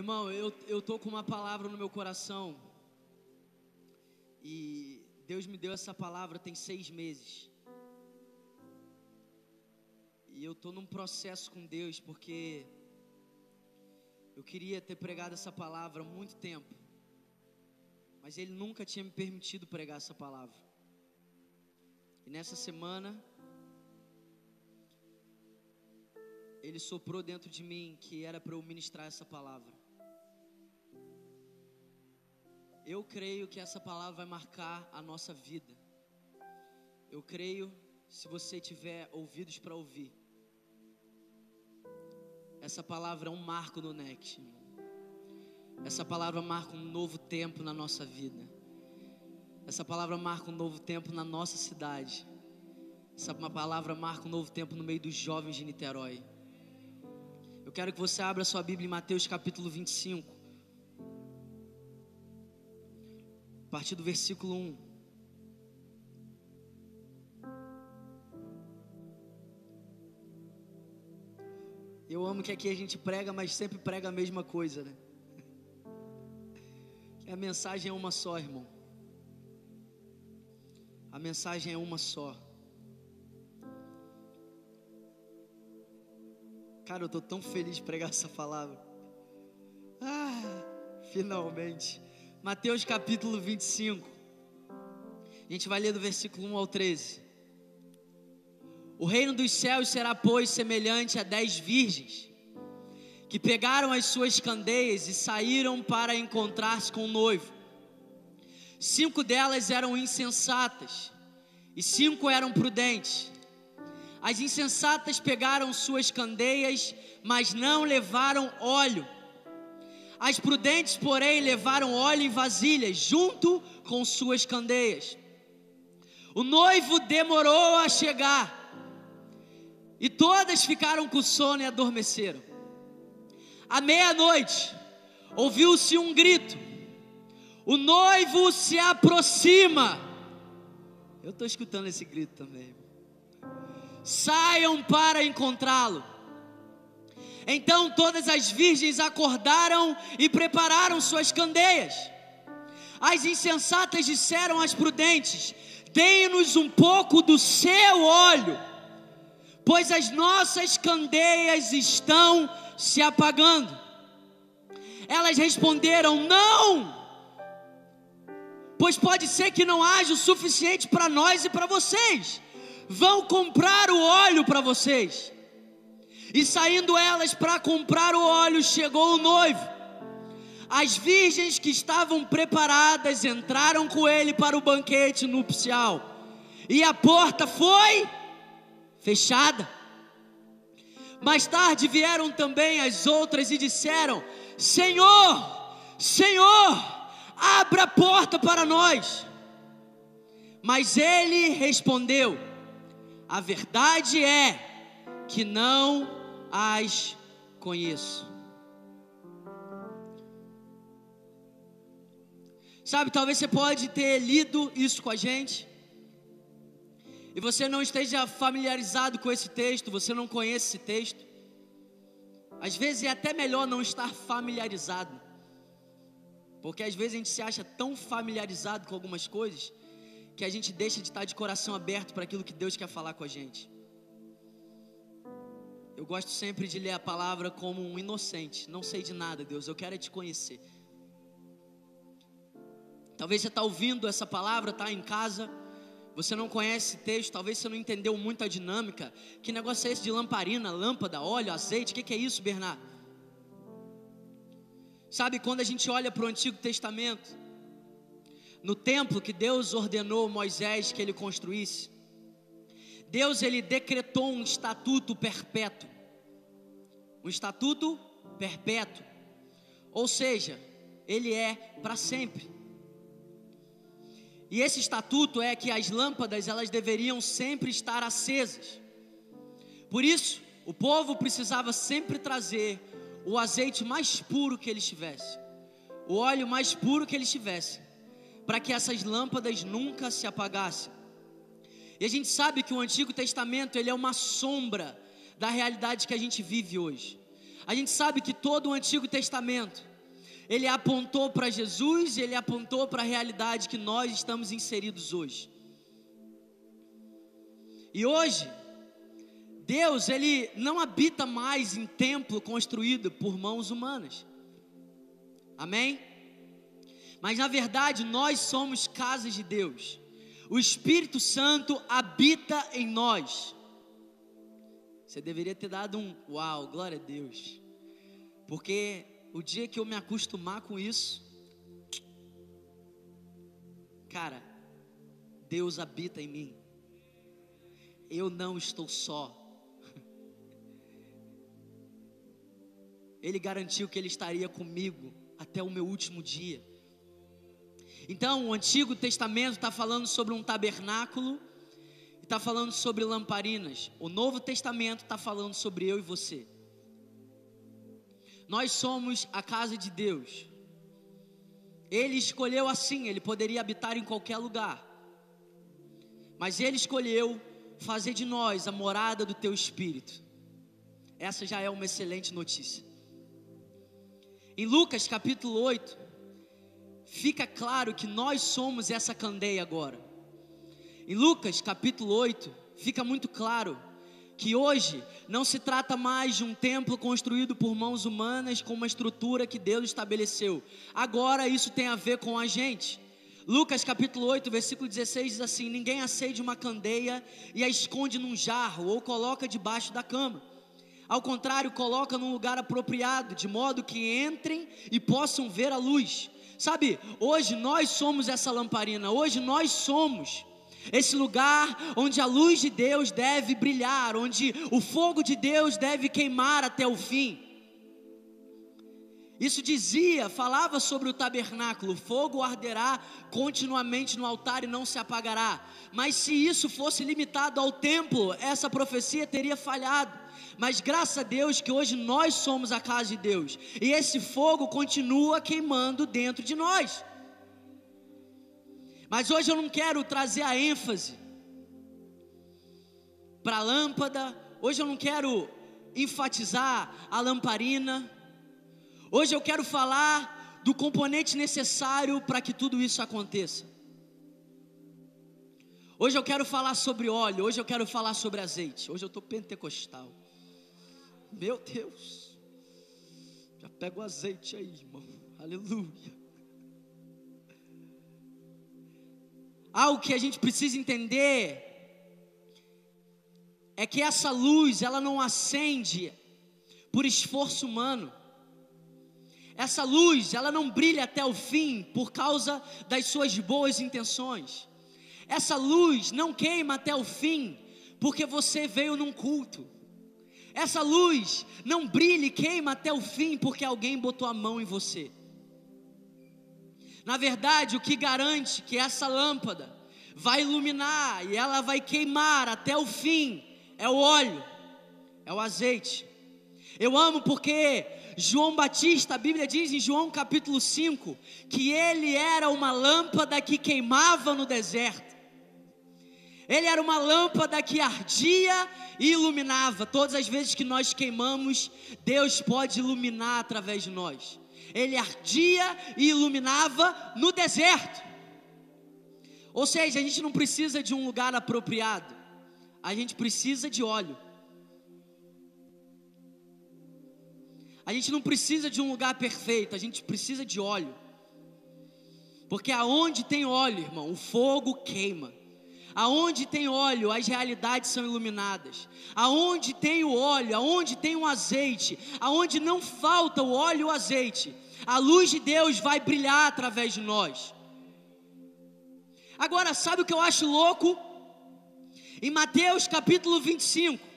Irmão, eu, eu tô com uma palavra no meu coração. E Deus me deu essa palavra tem seis meses. E eu tô num processo com Deus porque eu queria ter pregado essa palavra há muito tempo. Mas Ele nunca tinha me permitido pregar essa palavra. E nessa semana, Ele soprou dentro de mim que era para eu ministrar essa palavra. Eu creio que essa palavra vai marcar a nossa vida. Eu creio, se você tiver ouvidos para ouvir, essa palavra é um marco no Next. Essa palavra marca um novo tempo na nossa vida. Essa palavra marca um novo tempo na nossa cidade. Essa palavra marca um novo tempo no meio dos jovens de Niterói. Eu quero que você abra sua Bíblia em Mateus capítulo 25. Partir do versículo 1. Eu amo que aqui a gente prega, mas sempre prega a mesma coisa, né? A mensagem é uma só, irmão. A mensagem é uma só. Cara, eu tô tão feliz de pregar essa palavra. Ah, finalmente. Mateus capítulo 25. A gente vai ler do versículo 1 ao 13. O reino dos céus será, pois, semelhante a dez virgens que pegaram as suas candeias e saíram para encontrar-se com o noivo. Cinco delas eram insensatas e cinco eram prudentes. As insensatas pegaram suas candeias, mas não levaram óleo. As prudentes, porém, levaram óleo em vasilhas, junto com suas candeias. O noivo demorou a chegar, e todas ficaram com sono e adormeceram. À meia-noite, ouviu-se um grito: O noivo se aproxima. Eu estou escutando esse grito também. Saiam para encontrá-lo. Então todas as virgens acordaram e prepararam suas candeias. As insensatas disseram às prudentes: Deem-nos um pouco do seu óleo, pois as nossas candeias estão se apagando. Elas responderam: Não, pois pode ser que não haja o suficiente para nós e para vocês. Vão comprar o óleo para vocês. E saindo elas para comprar o óleo, chegou o noivo. As virgens que estavam preparadas entraram com ele para o banquete nupcial. E a porta foi fechada. Mais tarde vieram também as outras e disseram: Senhor, Senhor, abra a porta para nós. Mas ele respondeu: A verdade é que não as conheço. Sabe, talvez você pode ter lido isso com a gente. E você não esteja familiarizado com esse texto, você não conhece esse texto. Às vezes é até melhor não estar familiarizado. Porque às vezes a gente se acha tão familiarizado com algumas coisas que a gente deixa de estar de coração aberto para aquilo que Deus quer falar com a gente. Eu gosto sempre de ler a palavra como um inocente. Não sei de nada, Deus, eu quero é te conhecer. Talvez você está ouvindo essa palavra, está em casa, você não conhece esse texto, talvez você não entendeu muito a dinâmica. Que negócio é esse de lamparina, lâmpada, óleo, azeite? O que, que é isso, Bernardo? Sabe, quando a gente olha para o Antigo Testamento, no templo que Deus ordenou Moisés que ele construísse, Deus ele decretou um estatuto perpétuo um estatuto perpétuo. Ou seja, ele é para sempre. E esse estatuto é que as lâmpadas elas deveriam sempre estar acesas. Por isso, o povo precisava sempre trazer o azeite mais puro que eles tivessem, o óleo mais puro que eles tivessem, para que essas lâmpadas nunca se apagassem. E a gente sabe que o Antigo Testamento ele é uma sombra da realidade que a gente vive hoje. A gente sabe que todo o Antigo Testamento ele apontou para Jesus, ele apontou para a realidade que nós estamos inseridos hoje. E hoje, Deus, ele não habita mais em templo construído por mãos humanas. Amém? Mas na verdade, nós somos casas de Deus. O Espírito Santo habita em nós. Você deveria ter dado um uau, glória a Deus. Porque o dia que eu me acostumar com isso, cara, Deus habita em mim. Eu não estou só. Ele garantiu que Ele estaria comigo até o meu último dia. Então, o Antigo Testamento está falando sobre um tabernáculo, está falando sobre lamparinas. O Novo Testamento está falando sobre eu e você. Nós somos a casa de Deus. Ele escolheu assim, ele poderia habitar em qualquer lugar. Mas ele escolheu fazer de nós a morada do teu espírito. Essa já é uma excelente notícia. Em Lucas capítulo 8, fica claro que nós somos essa candeia agora. Em Lucas capítulo 8, fica muito claro que hoje não se trata mais de um templo construído por mãos humanas com uma estrutura que Deus estabeleceu. Agora isso tem a ver com a gente. Lucas capítulo 8, versículo 16 diz assim: Ninguém acende uma candeia e a esconde num jarro ou coloca debaixo da cama. Ao contrário, coloca num lugar apropriado, de modo que entrem e possam ver a luz. Sabe, hoje nós somos essa lamparina, hoje nós somos esse lugar onde a luz de Deus deve brilhar, onde o fogo de Deus deve queimar até o fim. Isso dizia, falava sobre o tabernáculo: fogo arderá continuamente no altar e não se apagará. Mas se isso fosse limitado ao templo, essa profecia teria falhado. Mas graças a Deus que hoje nós somos a casa de Deus e esse fogo continua queimando dentro de nós. Mas hoje eu não quero trazer a ênfase para a lâmpada, hoje eu não quero enfatizar a lamparina, hoje eu quero falar do componente necessário para que tudo isso aconteça. Hoje eu quero falar sobre óleo, hoje eu quero falar sobre azeite, hoje eu estou pentecostal. Meu Deus, já pega o azeite aí, irmão, aleluia. algo que a gente precisa entender é que essa luz, ela não acende por esforço humano. Essa luz, ela não brilha até o fim por causa das suas boas intenções. Essa luz não queima até o fim porque você veio num culto. Essa luz não brilha e queima até o fim porque alguém botou a mão em você. Na verdade, o que garante que essa lâmpada vai iluminar e ela vai queimar até o fim é o óleo, é o azeite. Eu amo porque João Batista, a Bíblia diz em João capítulo 5, que ele era uma lâmpada que queimava no deserto. Ele era uma lâmpada que ardia e iluminava. Todas as vezes que nós queimamos, Deus pode iluminar através de nós ele ardia e iluminava no deserto. Ou seja, a gente não precisa de um lugar apropriado, a gente precisa de óleo. A gente não precisa de um lugar perfeito, a gente precisa de óleo. Porque aonde tem óleo, irmão, o fogo queima. Aonde tem óleo, as realidades são iluminadas. Aonde tem o óleo, aonde tem o azeite, aonde não falta o óleo e o azeite, a luz de Deus vai brilhar através de nós. Agora, sabe o que eu acho louco? Em Mateus capítulo 25,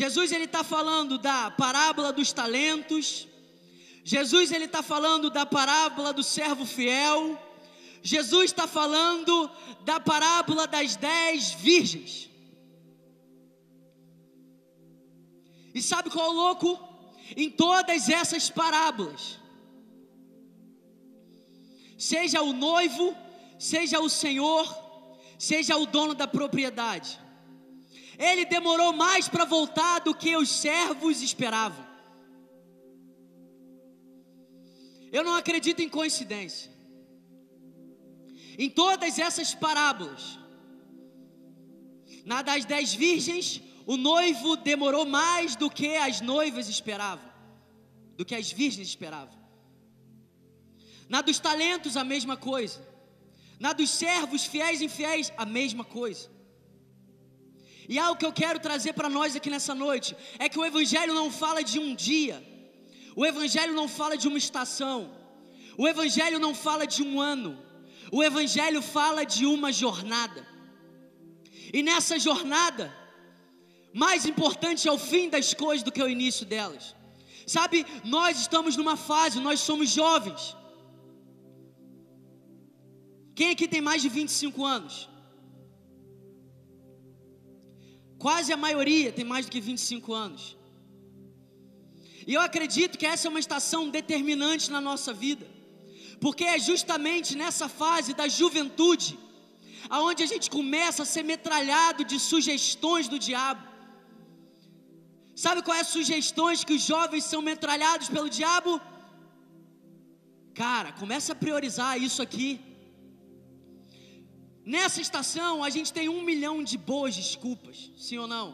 Jesus ele está falando da parábola dos talentos. Jesus ele está falando da parábola do servo fiel. Jesus está falando da parábola das dez virgens. E sabe qual é o louco? Em todas essas parábolas, seja o noivo, seja o senhor, seja o dono da propriedade, Ele demorou mais para voltar do que os servos esperavam. Eu não acredito em coincidência. Em todas essas parábolas, na das dez virgens, o noivo demorou mais do que as noivas esperavam, do que as virgens esperavam. Na dos talentos, a mesma coisa. Na dos servos fiéis e infiéis, a mesma coisa. E algo que eu quero trazer para nós aqui nessa noite é que o Evangelho não fala de um dia, o Evangelho não fala de uma estação, o Evangelho não fala de um ano, o Evangelho fala de uma jornada. E nessa jornada, mais importante é o fim das coisas do que o início delas. Sabe, nós estamos numa fase, nós somos jovens. Quem aqui tem mais de 25 anos? Quase a maioria tem mais do que 25 anos. E eu acredito que essa é uma estação determinante na nossa vida, porque é justamente nessa fase da juventude aonde a gente começa a ser metralhado de sugestões do diabo. Sabe quais é as sugestões que os jovens são metralhados pelo diabo? Cara, começa a priorizar isso aqui. Nessa estação, a gente tem um milhão de boas desculpas, sim ou não?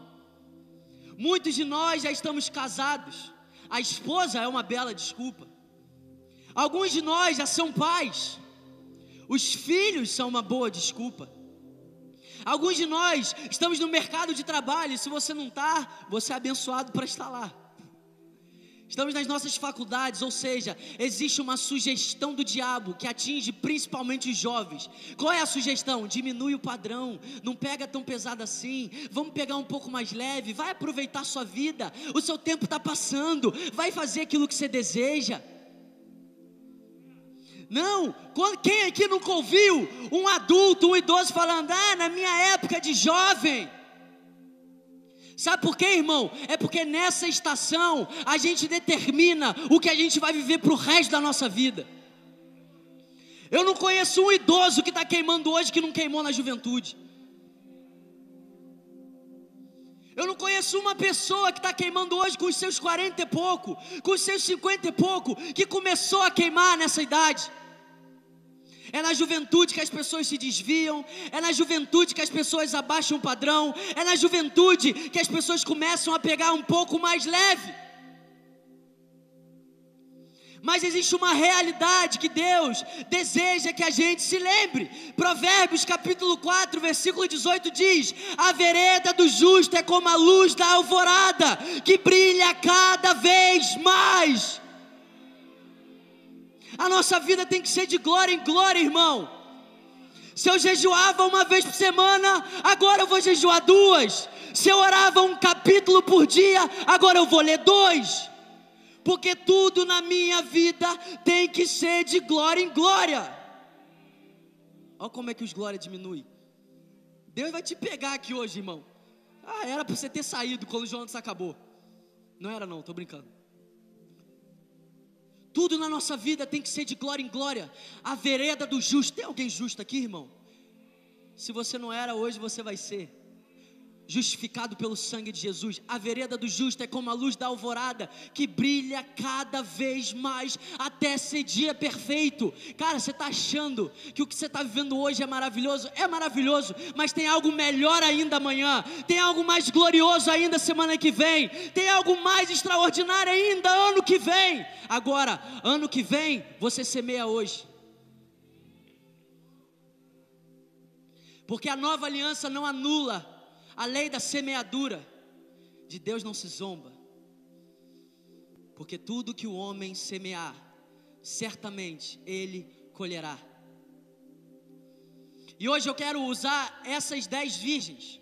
Muitos de nós já estamos casados, a esposa é uma bela desculpa. Alguns de nós já são pais, os filhos são uma boa desculpa. Alguns de nós estamos no mercado de trabalho, e se você não está, você é abençoado para estar lá. Estamos nas nossas faculdades, ou seja, existe uma sugestão do diabo que atinge principalmente os jovens. Qual é a sugestão? Diminui o padrão, não pega tão pesado assim, vamos pegar um pouco mais leve, vai aproveitar sua vida, o seu tempo está passando, vai fazer aquilo que você deseja. Não, quem aqui nunca ouviu um adulto, um idoso falando, ah, na minha época de jovem, Sabe por quê, irmão? É porque nessa estação a gente determina o que a gente vai viver para o resto da nossa vida. Eu não conheço um idoso que está queimando hoje que não queimou na juventude. Eu não conheço uma pessoa que está queimando hoje com os seus 40 e pouco, com os seus 50 e pouco, que começou a queimar nessa idade. É na juventude que as pessoas se desviam, é na juventude que as pessoas abaixam o padrão, é na juventude que as pessoas começam a pegar um pouco mais leve. Mas existe uma realidade que Deus deseja que a gente se lembre. Provérbios capítulo 4, versículo 18 diz: A vereda do justo é como a luz da alvorada, que brilha cada vez mais. A nossa vida tem que ser de glória em glória, irmão. Se eu jejuava uma vez por semana, agora eu vou jejuar duas. Se eu orava um capítulo por dia, agora eu vou ler dois. Porque tudo na minha vida tem que ser de glória em glória. Olha como é que os glórias diminui. Deus vai te pegar aqui hoje, irmão. Ah, era para você ter saído quando o Jonas acabou. Não era não, estou brincando. Tudo na nossa vida tem que ser de glória em glória. A vereda do justo. Tem alguém justo aqui, irmão? Se você não era hoje, você vai ser justificado pelo sangue de Jesus. A vereda do justo é como a luz da alvorada, que brilha cada vez mais até ser dia perfeito. Cara, você está achando que o que você está vivendo hoje é maravilhoso? É maravilhoso, mas tem algo melhor ainda amanhã, tem algo mais glorioso ainda semana que vem, tem algo mais extraordinário ainda ano que vem. Agora, ano que vem, você semeia hoje. Porque a nova aliança não anula a lei da semeadura. De Deus não se zomba. Porque tudo que o homem semear, certamente ele colherá. E hoje eu quero usar essas dez virgens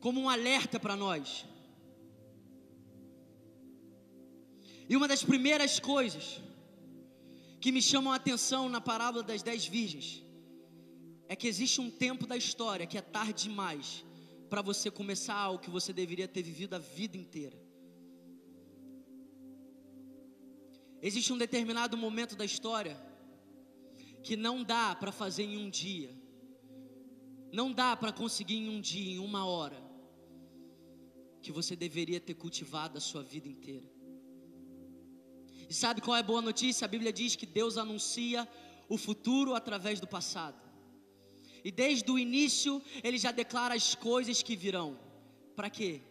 como um alerta para nós. E uma das primeiras coisas que me chamam a atenção na parábola das dez virgens é que existe um tempo da história que é tarde demais para você começar algo que você deveria ter vivido a vida inteira. Existe um determinado momento da história que não dá para fazer em um dia. Não dá para conseguir em um dia, em uma hora, que você deveria ter cultivado a sua vida inteira. E sabe qual é a boa notícia? A Bíblia diz que Deus anuncia o futuro através do passado. E desde o início, Ele já declara as coisas que virão. Para quê?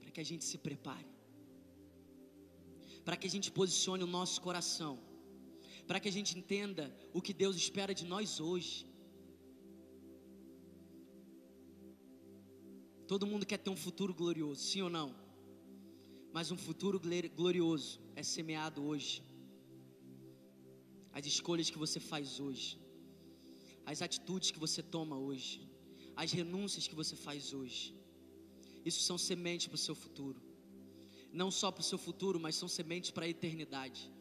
Para que a gente se prepare. Para que a gente posicione o nosso coração. Para que a gente entenda o que Deus espera de nós hoje. Todo mundo quer ter um futuro glorioso, sim ou não? Mas um futuro glorioso é semeado hoje. As escolhas que você faz hoje, as atitudes que você toma hoje, as renúncias que você faz hoje. Isso são sementes para o seu futuro. Não só para o seu futuro, mas são sementes para a eternidade.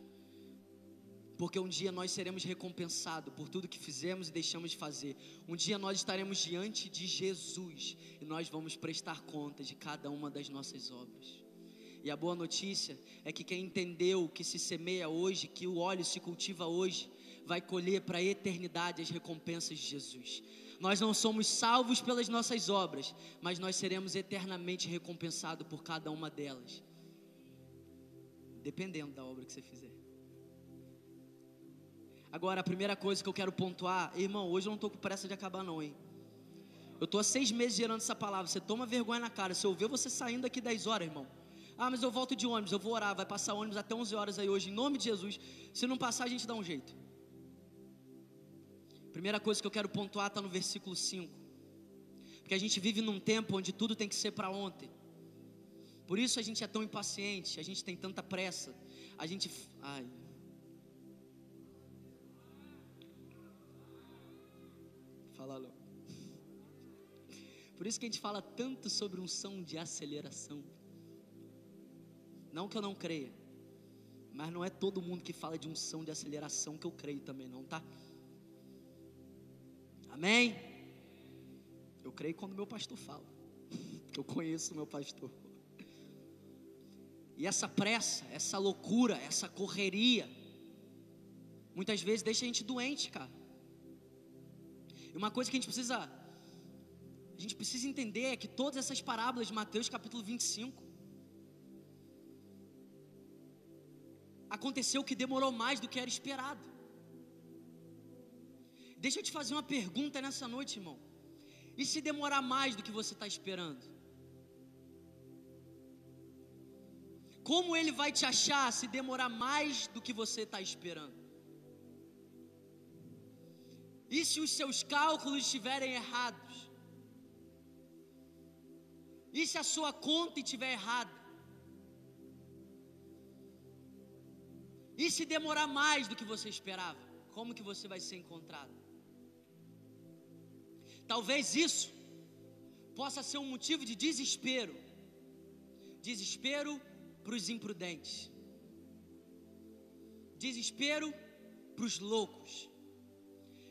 Porque um dia nós seremos recompensados por tudo que fizemos e deixamos de fazer. Um dia nós estaremos diante de Jesus e nós vamos prestar contas de cada uma das nossas obras. E a boa notícia é que quem entendeu que se semeia hoje, que o óleo se cultiva hoje, vai colher para a eternidade as recompensas de Jesus. Nós não somos salvos pelas nossas obras, mas nós seremos eternamente recompensados por cada uma delas, dependendo da obra que você fizer. Agora, a primeira coisa que eu quero pontuar, irmão, hoje eu não estou com pressa de acabar, não, hein? Eu estou há seis meses gerando essa palavra. Você toma vergonha na cara. Se eu ver você saindo aqui 10 horas, irmão. Ah, mas eu volto de ônibus, eu vou orar. Vai passar ônibus até 11 horas aí hoje, em nome de Jesus. Se não passar, a gente dá um jeito. Primeira coisa que eu quero pontuar está no versículo 5. Porque a gente vive num tempo onde tudo tem que ser para ontem. Por isso a gente é tão impaciente, a gente tem tanta pressa. A gente. Ai, Fala logo. Por isso que a gente fala tanto sobre um som de aceleração. Não que eu não creia, mas não é todo mundo que fala de um som de aceleração que eu creio também, não, tá? Amém? Eu creio quando meu pastor fala, eu conheço o meu pastor. E essa pressa, essa loucura, essa correria, muitas vezes deixa a gente doente, cara. E uma coisa que a gente precisa a gente precisa entender é que todas essas parábolas de Mateus capítulo 25 aconteceu que demorou mais do que era esperado. Deixa eu te fazer uma pergunta nessa noite, irmão. E se demorar mais do que você está esperando? Como ele vai te achar se demorar mais do que você está esperando? E se os seus cálculos estiverem errados? E se a sua conta estiver errada? E se demorar mais do que você esperava? Como que você vai ser encontrado? Talvez isso possa ser um motivo de desespero. Desespero para os imprudentes. Desespero para os loucos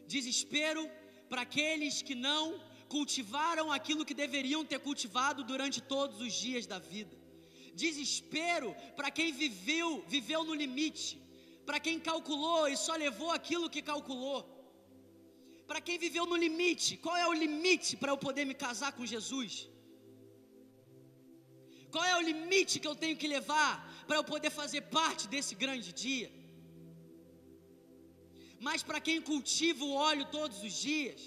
desespero para aqueles que não cultivaram aquilo que deveriam ter cultivado durante todos os dias da vida. Desespero para quem viveu, viveu no limite, para quem calculou e só levou aquilo que calculou. Para quem viveu no limite, qual é o limite para eu poder me casar com Jesus? Qual é o limite que eu tenho que levar para eu poder fazer parte desse grande dia? Mas para quem cultiva o óleo todos os dias,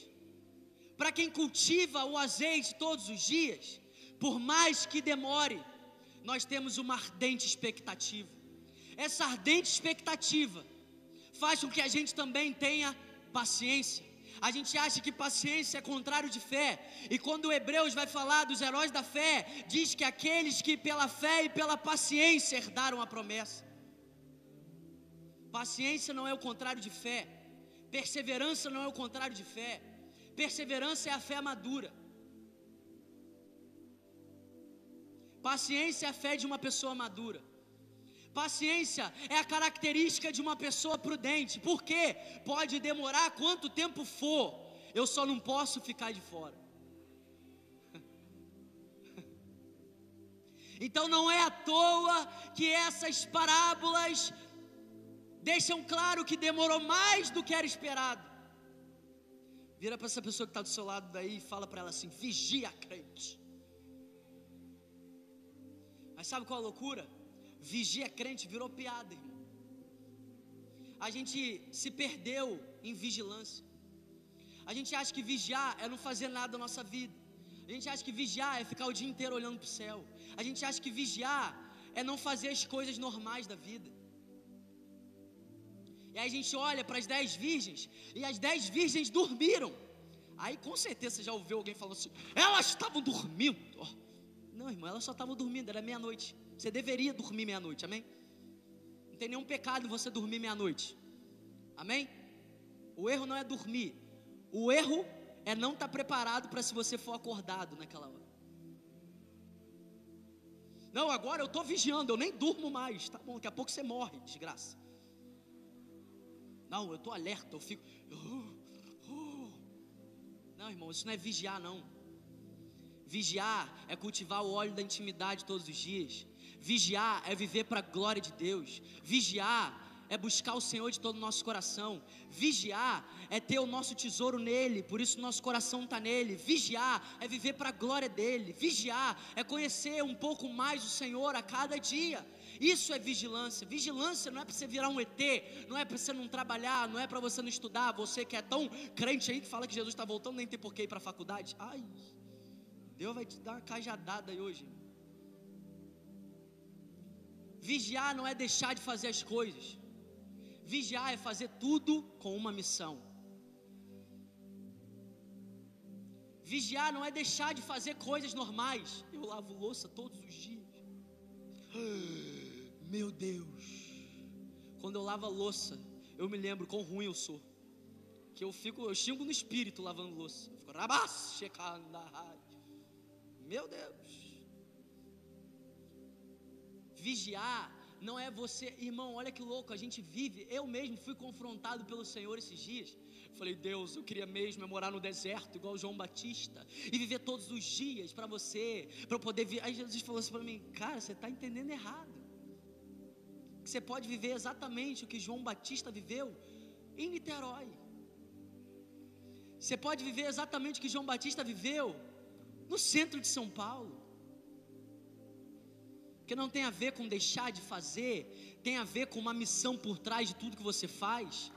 para quem cultiva o azeite todos os dias, por mais que demore, nós temos uma ardente expectativa. Essa ardente expectativa faz com que a gente também tenha paciência. A gente acha que paciência é contrário de fé. E quando o Hebreus vai falar dos heróis da fé, diz que aqueles que pela fé e pela paciência herdaram a promessa. Paciência não é o contrário de fé. Perseverança não é o contrário de fé. Perseverança é a fé madura. Paciência é a fé de uma pessoa madura. Paciência é a característica de uma pessoa prudente. Por quê? Pode demorar quanto tempo for. Eu só não posso ficar de fora. Então não é à toa que essas parábolas deixam claro que demorou mais do que era esperado. Vira para essa pessoa que está do seu lado daí e fala para ela assim: vigia crente. Mas sabe qual a loucura? Vigia crente virou piada, irmão. A gente se perdeu em vigilância. A gente acha que vigiar é não fazer nada na nossa vida. A gente acha que vigiar é ficar o dia inteiro olhando para o céu. A gente acha que vigiar é não fazer as coisas normais da vida. E aí a gente olha para as dez virgens e as dez virgens dormiram. Aí com certeza já ouviu alguém falando assim: elas estavam dormindo. Não, irmão, elas só estavam dormindo, era meia-noite. Você deveria dormir meia-noite, amém? Não tem nenhum pecado você dormir meia-noite, amém? O erro não é dormir, o erro é não estar tá preparado para se você for acordado naquela hora. Não, agora eu estou vigiando, eu nem durmo mais. Tá bom, daqui a pouco você morre, desgraça. Não, eu estou alerta, eu fico. Uh, uh. Não, irmão, isso não é vigiar, não. Vigiar é cultivar o óleo da intimidade todos os dias. Vigiar é viver para a glória de Deus. Vigiar é buscar o Senhor de todo o nosso coração. Vigiar é ter o nosso tesouro nele, por isso nosso coração está nele. Vigiar é viver para a glória dele. Vigiar é conhecer um pouco mais o Senhor a cada dia. Isso é vigilância. Vigilância não é para você virar um ET, não é para você não trabalhar, não é para você não estudar. Você que é tão crente aí que fala que Jesus está voltando, nem tem porquê ir para a faculdade. Ai, Deus vai te dar uma cajadada aí hoje. Vigiar não é deixar de fazer as coisas. Vigiar é fazer tudo com uma missão. Vigiar não é deixar de fazer coisas normais. Eu lavo louça todos os dias. Meu Deus. Quando eu lavo a louça, eu me lembro quão ruim eu sou. Que eu fico, eu xingo no espírito lavando louça. Eu fico, rabas, Meu Deus. Vigiar não é você, irmão, olha que louco, a gente vive. Eu mesmo fui confrontado pelo Senhor esses dias. Falei, Deus, eu queria mesmo é morar no deserto, igual João Batista, e viver todos os dias para você, para poder vir. Aí Jesus falou assim para mim, cara, você está entendendo errado. Você pode viver exatamente o que João Batista viveu em Niterói. Você pode viver exatamente o que João Batista viveu no centro de São Paulo que não tem a ver com deixar de fazer, tem a ver com uma missão por trás de tudo que você faz.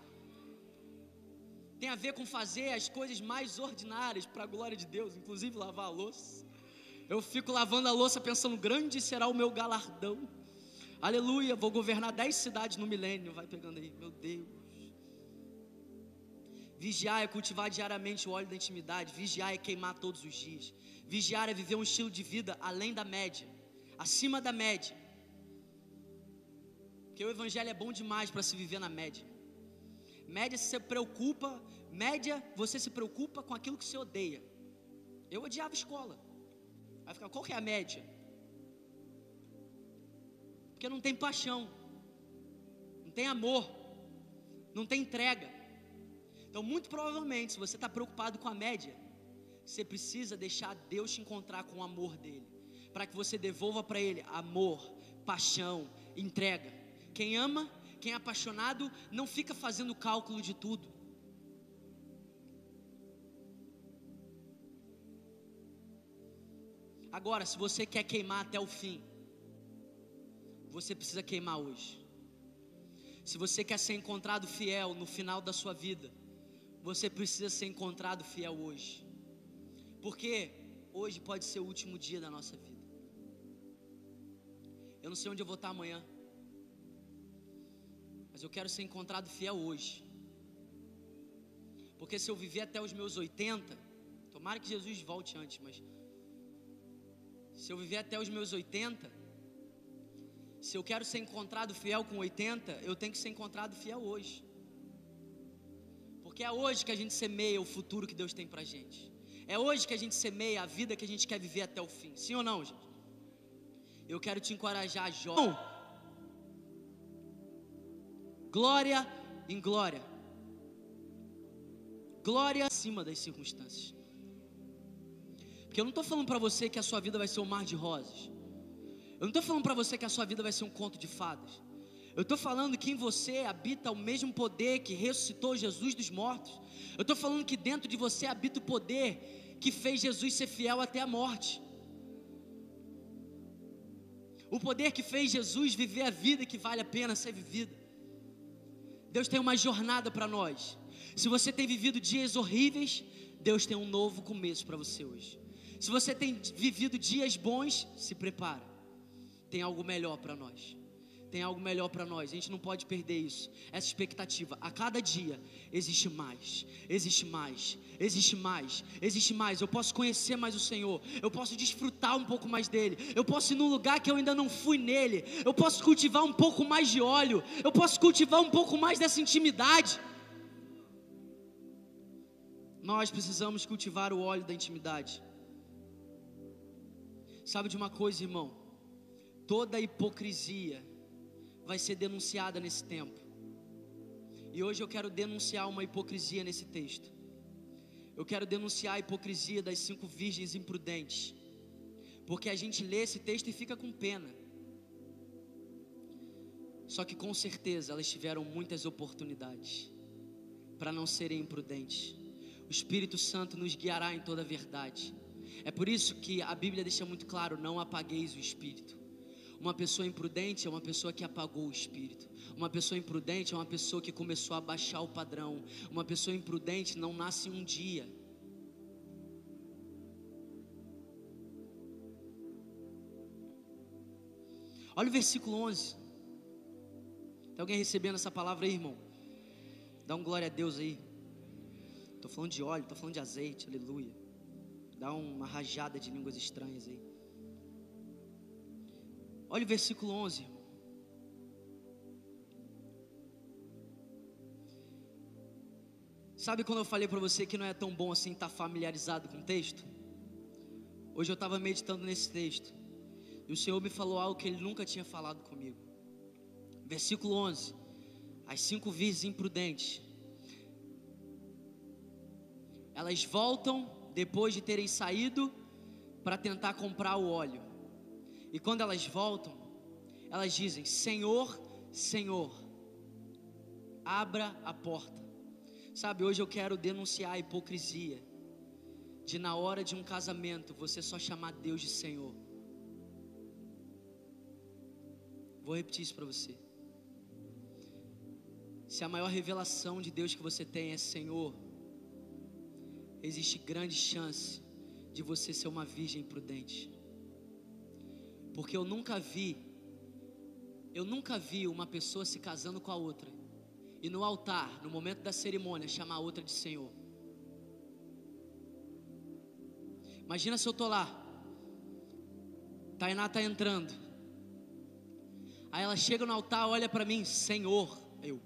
Tem a ver com fazer as coisas mais ordinárias para a glória de Deus, inclusive lavar a louça. Eu fico lavando a louça pensando, grande será o meu galardão. Aleluia, vou governar dez cidades no milênio. Vai pegando aí, meu Deus. Vigiar é cultivar diariamente o óleo da intimidade. Vigiar é queimar todos os dias. Vigiar é viver um estilo de vida além da média acima da média. Porque o evangelho é bom demais para se viver na média. Média se preocupa, média você se preocupa com aquilo que você odeia. Eu odiava escola. Vai ficar, qual que é a média? Porque não tem paixão, não tem amor, não tem entrega. Então, muito provavelmente, se você está preocupado com a média, você precisa deixar Deus te encontrar com o amor dele para que você devolva para Ele amor, paixão, entrega. Quem ama, quem é apaixonado, não fica fazendo cálculo de tudo. Agora, se você quer queimar até o fim, você precisa queimar hoje. Se você quer ser encontrado fiel no final da sua vida, você precisa ser encontrado fiel hoje. Porque hoje pode ser o último dia da nossa vida. Eu não sei onde eu vou estar amanhã. Mas eu quero ser encontrado fiel hoje. Porque se eu viver até os meus 80, tomara que Jesus volte antes, mas se eu viver até os meus 80, se eu quero ser encontrado fiel com 80, eu tenho que ser encontrado fiel hoje. Porque é hoje que a gente semeia o futuro que Deus tem pra gente. É hoje que a gente semeia a vida que a gente quer viver até o fim. Sim ou não, gente? Eu quero te encorajar, Jó. Glória em glória. Glória acima das circunstâncias. Porque eu não estou falando para você que a sua vida vai ser um mar de rosas. Eu não estou falando para você que a sua vida vai ser um conto de fadas. Eu estou falando que em você habita o mesmo poder que ressuscitou Jesus dos mortos. Eu estou falando que dentro de você habita o poder que fez Jesus ser fiel até a morte. O poder que fez Jesus viver a vida que vale a pena ser vivida. Deus tem uma jornada para nós. Se você tem vivido dias horríveis, Deus tem um novo começo para você hoje. Se você tem vivido dias bons, se prepara. Tem algo melhor para nós tem algo melhor para nós. A gente não pode perder isso. Essa expectativa. A cada dia existe mais, existe mais, existe mais, existe mais. Eu posso conhecer mais o Senhor. Eu posso desfrutar um pouco mais dele. Eu posso ir num lugar que eu ainda não fui nele. Eu posso cultivar um pouco mais de óleo. Eu posso cultivar um pouco mais dessa intimidade. Nós precisamos cultivar o óleo da intimidade. Sabe de uma coisa, irmão? Toda hipocrisia vai ser denunciada nesse tempo. E hoje eu quero denunciar uma hipocrisia nesse texto. Eu quero denunciar a hipocrisia das cinco virgens imprudentes. Porque a gente lê esse texto e fica com pena. Só que com certeza elas tiveram muitas oportunidades para não serem imprudentes. O Espírito Santo nos guiará em toda a verdade. É por isso que a Bíblia deixa muito claro: não apagueis o Espírito. Uma pessoa imprudente é uma pessoa que apagou o espírito. Uma pessoa imprudente é uma pessoa que começou a baixar o padrão. Uma pessoa imprudente não nasce um dia. Olha o versículo 11. Tem alguém recebendo essa palavra aí, irmão? Dá um glória a Deus aí. Estou falando de óleo, estou falando de azeite, aleluia. Dá uma rajada de línguas estranhas aí. Olha o versículo 11. Sabe quando eu falei para você que não é tão bom assim estar tá familiarizado com o texto? Hoje eu estava meditando nesse texto. E o Senhor me falou algo que Ele nunca tinha falado comigo. Versículo 11. As cinco virgens imprudentes. Elas voltam depois de terem saído para tentar comprar o óleo. E quando elas voltam, elas dizem: Senhor, Senhor, abra a porta. Sabe, hoje eu quero denunciar a hipocrisia de na hora de um casamento você só chamar Deus de Senhor. Vou repetir isso para você. Se a maior revelação de Deus que você tem é Senhor, existe grande chance de você ser uma virgem prudente. Porque eu nunca vi, eu nunca vi uma pessoa se casando com a outra e no altar, no momento da cerimônia, chamar a outra de Senhor. Imagina se eu tô lá, Tainá tá entrando, aí ela chega no altar, olha para mim, Senhor, eu.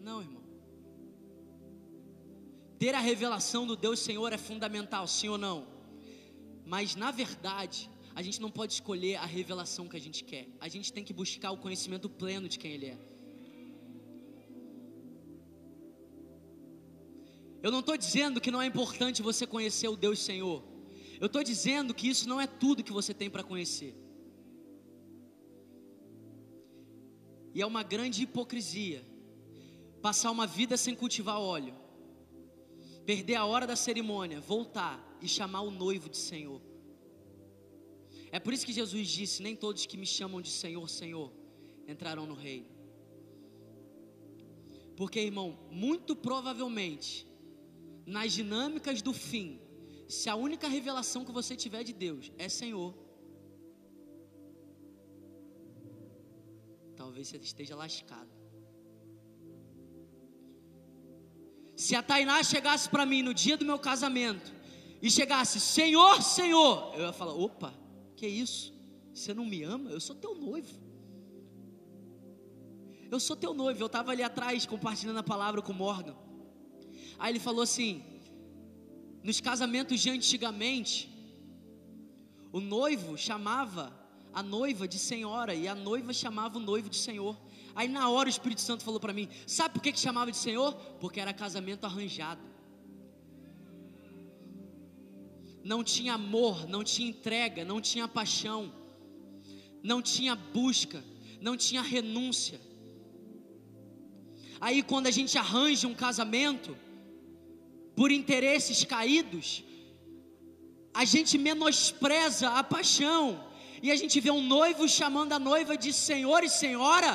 Não, irmão. Ter a revelação do Deus Senhor é fundamental, sim ou não? Mas na verdade, a gente não pode escolher a revelação que a gente quer. A gente tem que buscar o conhecimento pleno de quem Ele é. Eu não estou dizendo que não é importante você conhecer o Deus Senhor. Eu estou dizendo que isso não é tudo que você tem para conhecer. E é uma grande hipocrisia passar uma vida sem cultivar óleo, perder a hora da cerimônia, voltar e chamar o noivo de Senhor. É por isso que Jesus disse: Nem todos que me chamam de Senhor, Senhor entrarão no reino. Porque, irmão, muito provavelmente, nas dinâmicas do fim, se a única revelação que você tiver de Deus é Senhor, talvez você esteja lascado. Se a Tainá chegasse para mim no dia do meu casamento e chegasse, Senhor, Senhor, eu ia falar: opa, que isso? Você não me ama? Eu sou teu noivo. Eu sou teu noivo. Eu estava ali atrás compartilhando a palavra com Morgan. Aí ele falou assim: nos casamentos de antigamente, o noivo chamava a noiva de senhora e a noiva chamava o noivo de senhor. Aí na hora o Espírito Santo falou para mim: sabe por que, que chamava de senhor? Porque era casamento arranjado. Não tinha amor, não tinha entrega, não tinha paixão, não tinha busca. não tinha renúncia. Aí, quando a gente arranja um casamento, por interesses caídos, a gente menospreza a paixão, e a gente vê um noivo chamando a noiva de senhor e senhora.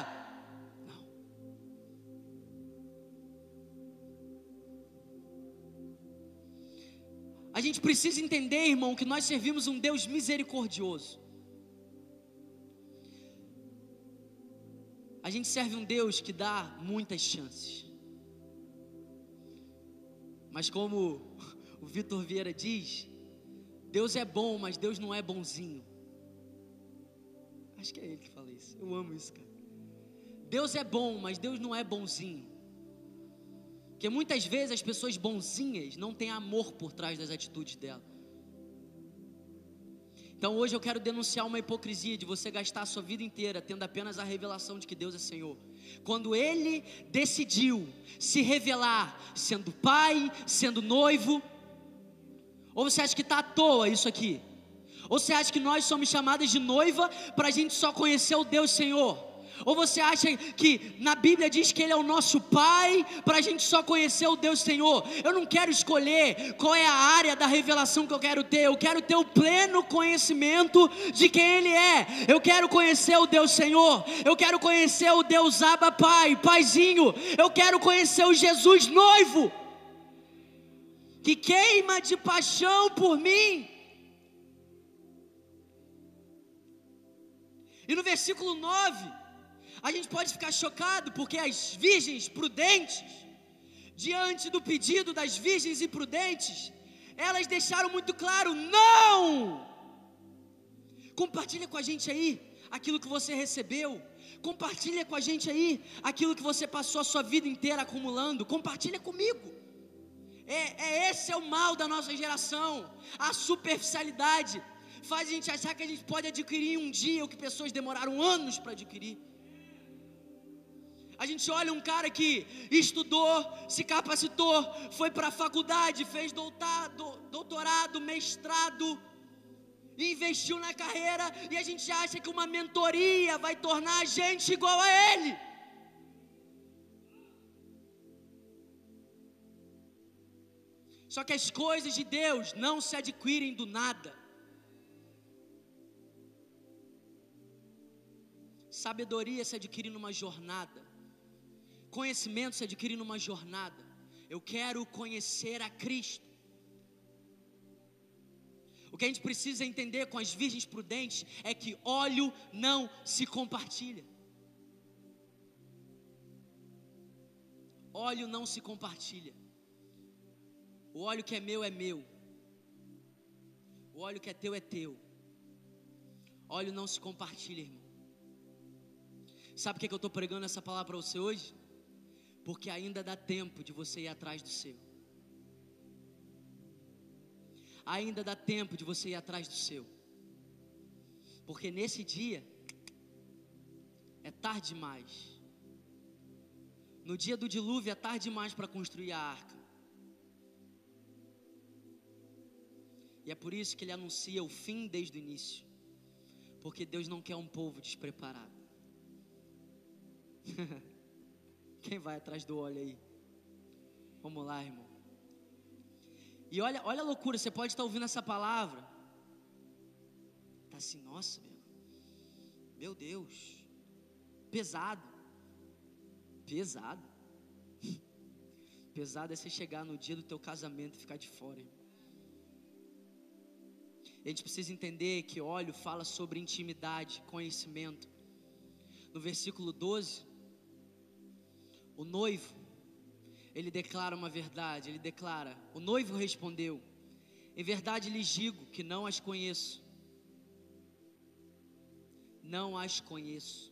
A gente precisa entender, irmão, que nós servimos um Deus misericordioso. A gente serve um Deus que dá muitas chances. Mas como o Vitor Vieira diz, Deus é bom, mas Deus não é bonzinho. Acho que é ele que fala isso. Eu amo isso, cara. Deus é bom, mas Deus não é bonzinho. Porque muitas vezes as pessoas bonzinhas não têm amor por trás das atitudes dela. Então hoje eu quero denunciar uma hipocrisia de você gastar a sua vida inteira tendo apenas a revelação de que Deus é Senhor. Quando Ele decidiu se revelar, sendo pai, sendo noivo, ou você acha que está à toa isso aqui? Ou você acha que nós somos chamadas de noiva para a gente só conhecer o Deus Senhor? Ou você acha que na Bíblia diz que Ele é o nosso Pai, para a gente só conhecer o Deus Senhor? Eu não quero escolher qual é a área da revelação que eu quero ter, eu quero ter o pleno conhecimento de quem Ele é. Eu quero conhecer o Deus Senhor, eu quero conhecer o Deus Abba Pai, Paizinho, eu quero conhecer o Jesus noivo, que queima de paixão por mim. E no versículo 9, a gente pode ficar chocado porque as virgens prudentes, diante do pedido das virgens imprudentes, elas deixaram muito claro: não! Compartilha com a gente aí aquilo que você recebeu. Compartilha com a gente aí aquilo que você passou a sua vida inteira acumulando. Compartilha comigo. É, é esse é o mal da nossa geração, a superficialidade faz a gente achar que a gente pode adquirir em um dia o que pessoas demoraram anos para adquirir. A gente olha um cara que estudou, se capacitou, foi para a faculdade, fez doutorado, doutorado, mestrado, investiu na carreira e a gente acha que uma mentoria vai tornar a gente igual a ele. Só que as coisas de Deus não se adquirem do nada. Sabedoria se adquire numa jornada. Conhecimento se adquire numa jornada. Eu quero conhecer a Cristo. O que a gente precisa entender com as virgens prudentes é que óleo não se compartilha. Óleo não se compartilha. O óleo que é meu é meu. O óleo que é teu é teu. Óleo não se compartilha, irmão. Sabe o que, é que eu estou pregando essa palavra para você hoje? Porque ainda dá tempo de você ir atrás do seu. Ainda dá tempo de você ir atrás do seu. Porque nesse dia é tarde demais. No dia do dilúvio é tarde demais para construir a arca. E é por isso que ele anuncia o fim desde o início. Porque Deus não quer um povo despreparado. Quem vai atrás do óleo aí? Vamos lá, irmão. E olha, olha a loucura, você pode estar ouvindo essa palavra. Tá assim, nossa, meu, meu Deus, pesado, pesado, pesado é você chegar no dia do teu casamento e ficar de fora. Irmão. A gente precisa entender que óleo fala sobre intimidade, conhecimento. No versículo 12, o noivo, ele declara uma verdade, ele declara: O noivo respondeu: Em verdade lhes digo que não as conheço. Não as conheço.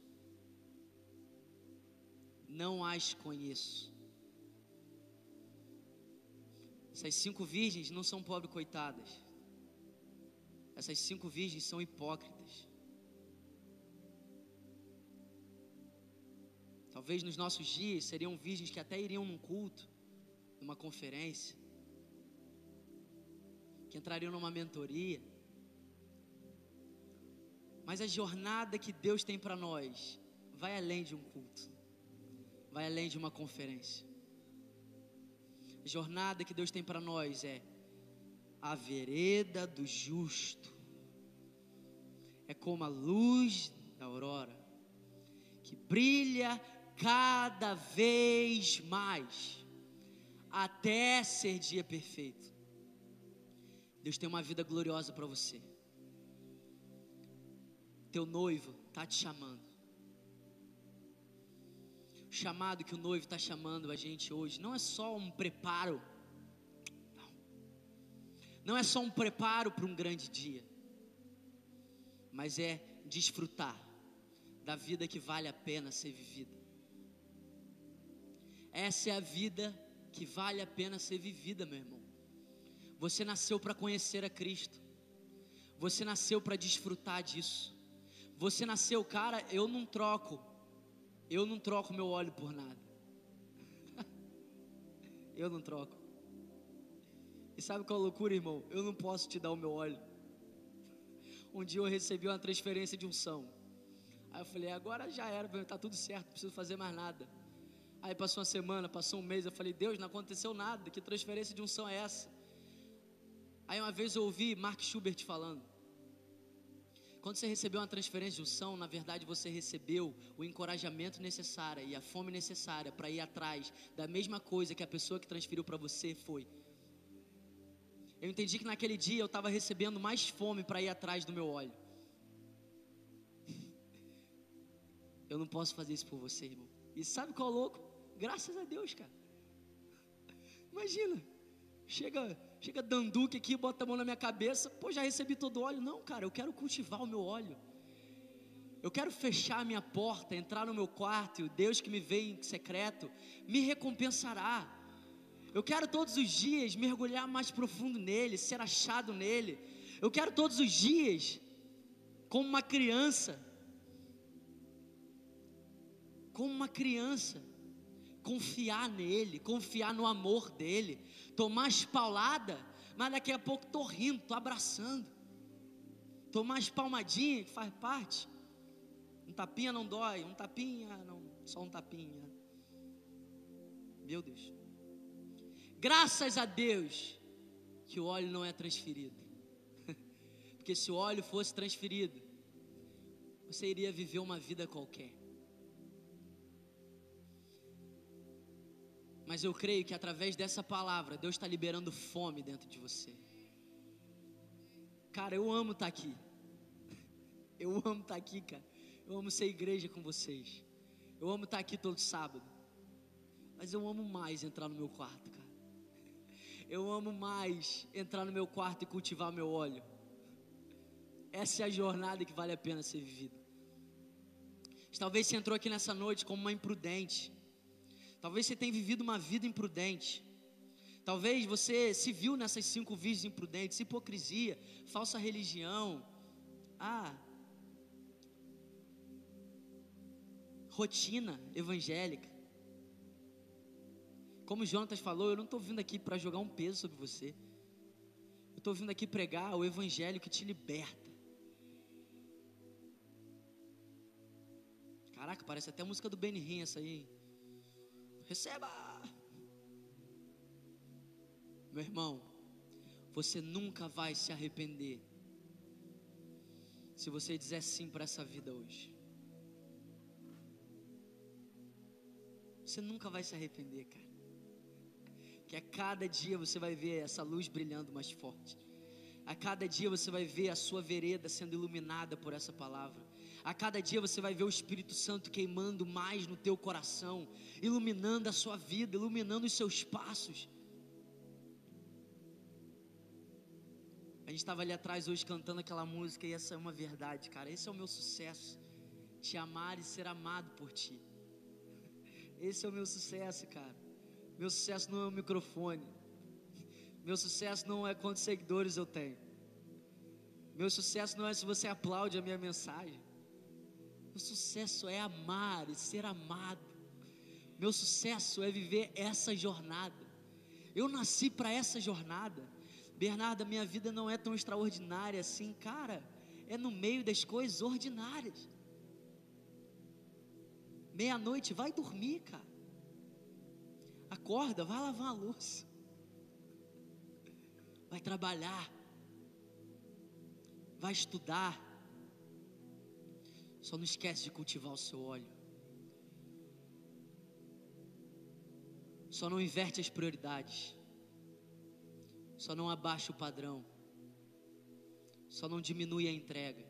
Não as conheço. Essas cinco virgens não são pobres coitadas. Essas cinco virgens são hipócritas. Talvez nos nossos dias seriam virgens que até iriam num culto, numa conferência, que entrariam numa mentoria. Mas a jornada que Deus tem para nós vai além de um culto, vai além de uma conferência. A jornada que Deus tem para nós é a vereda do justo, é como a luz da aurora, que brilha cada vez mais, até ser dia perfeito. Deus tem uma vida gloriosa para você. Teu noivo está te chamando. O chamado que o noivo está chamando a gente hoje não é só um preparo. Não. Não é só um preparo para um grande dia. Mas é desfrutar da vida que vale a pena ser vivida. Essa é a vida que vale a pena ser vivida, meu irmão. Você nasceu para conhecer a Cristo. Você nasceu para desfrutar disso. Você nasceu, cara, eu não troco. Eu não troco meu óleo por nada. eu não troco. E sabe qual é a loucura, irmão? Eu não posso te dar o meu óleo. Um dia eu recebi uma transferência de unção. Aí eu falei, agora já era, tá tudo certo, não preciso fazer mais nada. Aí passou uma semana, passou um mês, eu falei, Deus, não aconteceu nada, que transferência de unção é essa? Aí uma vez eu ouvi Mark Schubert falando. Quando você recebeu uma transferência de unção, na verdade você recebeu o encorajamento necessário e a fome necessária para ir atrás da mesma coisa que a pessoa que transferiu para você foi. Eu entendi que naquele dia eu estava recebendo mais fome para ir atrás do meu óleo. Eu não posso fazer isso por você, irmão. E sabe qual é louco? Graças a Deus, cara. Imagina, chega, chega Danduque aqui, bota a mão na minha cabeça, pô, já recebi todo o óleo. Não, cara, eu quero cultivar o meu óleo. Eu quero fechar a minha porta, entrar no meu quarto e o Deus que me vê em secreto me recompensará. Eu quero todos os dias mergulhar mais profundo nele, ser achado nele. Eu quero todos os dias, como uma criança, como uma criança, confiar nele, confiar no amor dele, tomar as pauladas, mas daqui a pouco tô rindo, tô abraçando. Tomar as palmadinhas, que faz parte. Um tapinha não dói, um tapinha não, só um tapinha. Meu Deus. Graças a Deus que o óleo não é transferido. Porque se o óleo fosse transferido, você iria viver uma vida qualquer. Mas eu creio que através dessa palavra, Deus está liberando fome dentro de você. Cara, eu amo estar tá aqui. Eu amo estar tá aqui, cara. Eu amo ser igreja com vocês. Eu amo estar tá aqui todo sábado. Mas eu amo mais entrar no meu quarto, cara. Eu amo mais entrar no meu quarto e cultivar meu óleo. Essa é a jornada que vale a pena ser vivida. Talvez você entrou aqui nessa noite como uma imprudente Talvez você tenha vivido uma vida imprudente. Talvez você se viu nessas cinco vícios imprudentes: hipocrisia, falsa religião, ah, rotina evangélica. Como Jonatas falou, eu não estou vindo aqui para jogar um peso sobre você. Eu estou vindo aqui pregar o evangelho que te liberta. Caraca, parece até música do Benny Hinn essa aí. Receba! Meu irmão, você nunca vai se arrepender se você disser sim para essa vida hoje. Você nunca vai se arrepender, cara. Que a cada dia você vai ver essa luz brilhando mais forte. A cada dia você vai ver a sua vereda sendo iluminada por essa palavra. A cada dia você vai ver o Espírito Santo queimando mais no teu coração, iluminando a sua vida, iluminando os seus passos. A gente estava ali atrás hoje cantando aquela música e essa é uma verdade, cara. Esse é o meu sucesso. Te amar e ser amado por ti. Esse é o meu sucesso, cara. Meu sucesso não é o microfone. Meu sucesso não é quantos seguidores eu tenho. Meu sucesso não é se você aplaude a minha mensagem. Meu sucesso é amar e ser amado. Meu sucesso é viver essa jornada. Eu nasci para essa jornada. Bernardo, minha vida não é tão extraordinária assim, cara. É no meio das coisas ordinárias. Meia-noite, vai dormir, cara. Acorda, vai lavar a louça. Vai trabalhar. Vai estudar. Só não esquece de cultivar o seu óleo. Só não inverte as prioridades. Só não abaixa o padrão. Só não diminui a entrega.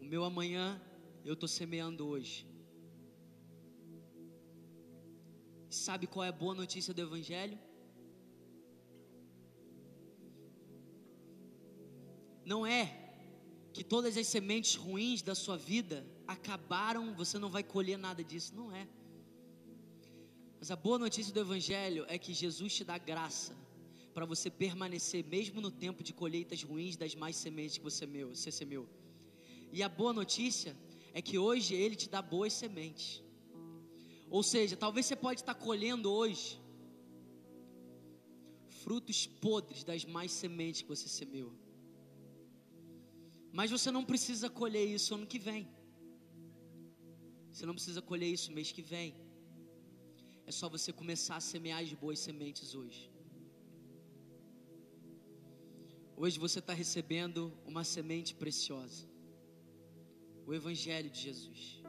O meu amanhã eu estou semeando hoje. Sabe qual é a boa notícia do Evangelho? Não é que todas as sementes ruins da sua vida acabaram, você não vai colher nada disso. Não é. Mas a boa notícia do Evangelho é que Jesus te dá graça para você permanecer, mesmo no tempo de colheitas ruins das mais sementes que você, meu, você semeou. E a boa notícia é que hoje Ele te dá boas sementes. Ou seja, talvez você pode estar colhendo hoje frutos podres das mais sementes que você semeou. Mas você não precisa colher isso ano que vem. Você não precisa colher isso mês que vem. É só você começar a semear as boas sementes hoje. Hoje você está recebendo uma semente preciosa, o Evangelho de Jesus.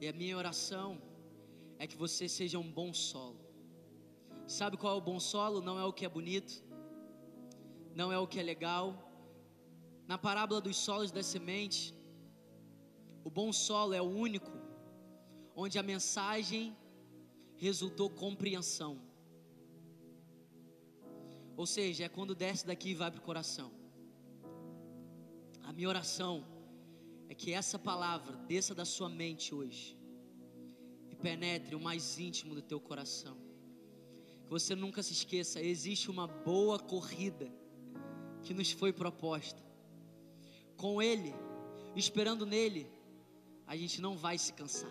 E a minha oração é que você seja um bom solo. Sabe qual é o bom solo? Não é o que é bonito, não é o que é legal. Na parábola dos solos da semente, o bom solo é o único onde a mensagem resultou compreensão. Ou seja, é quando desce daqui e vai para o coração. A minha oração é que essa palavra desça da sua mente hoje penetre o mais íntimo do teu coração. Que você nunca se esqueça, existe uma boa corrida que nos foi proposta. Com Ele, esperando nele, a gente não vai se cansar.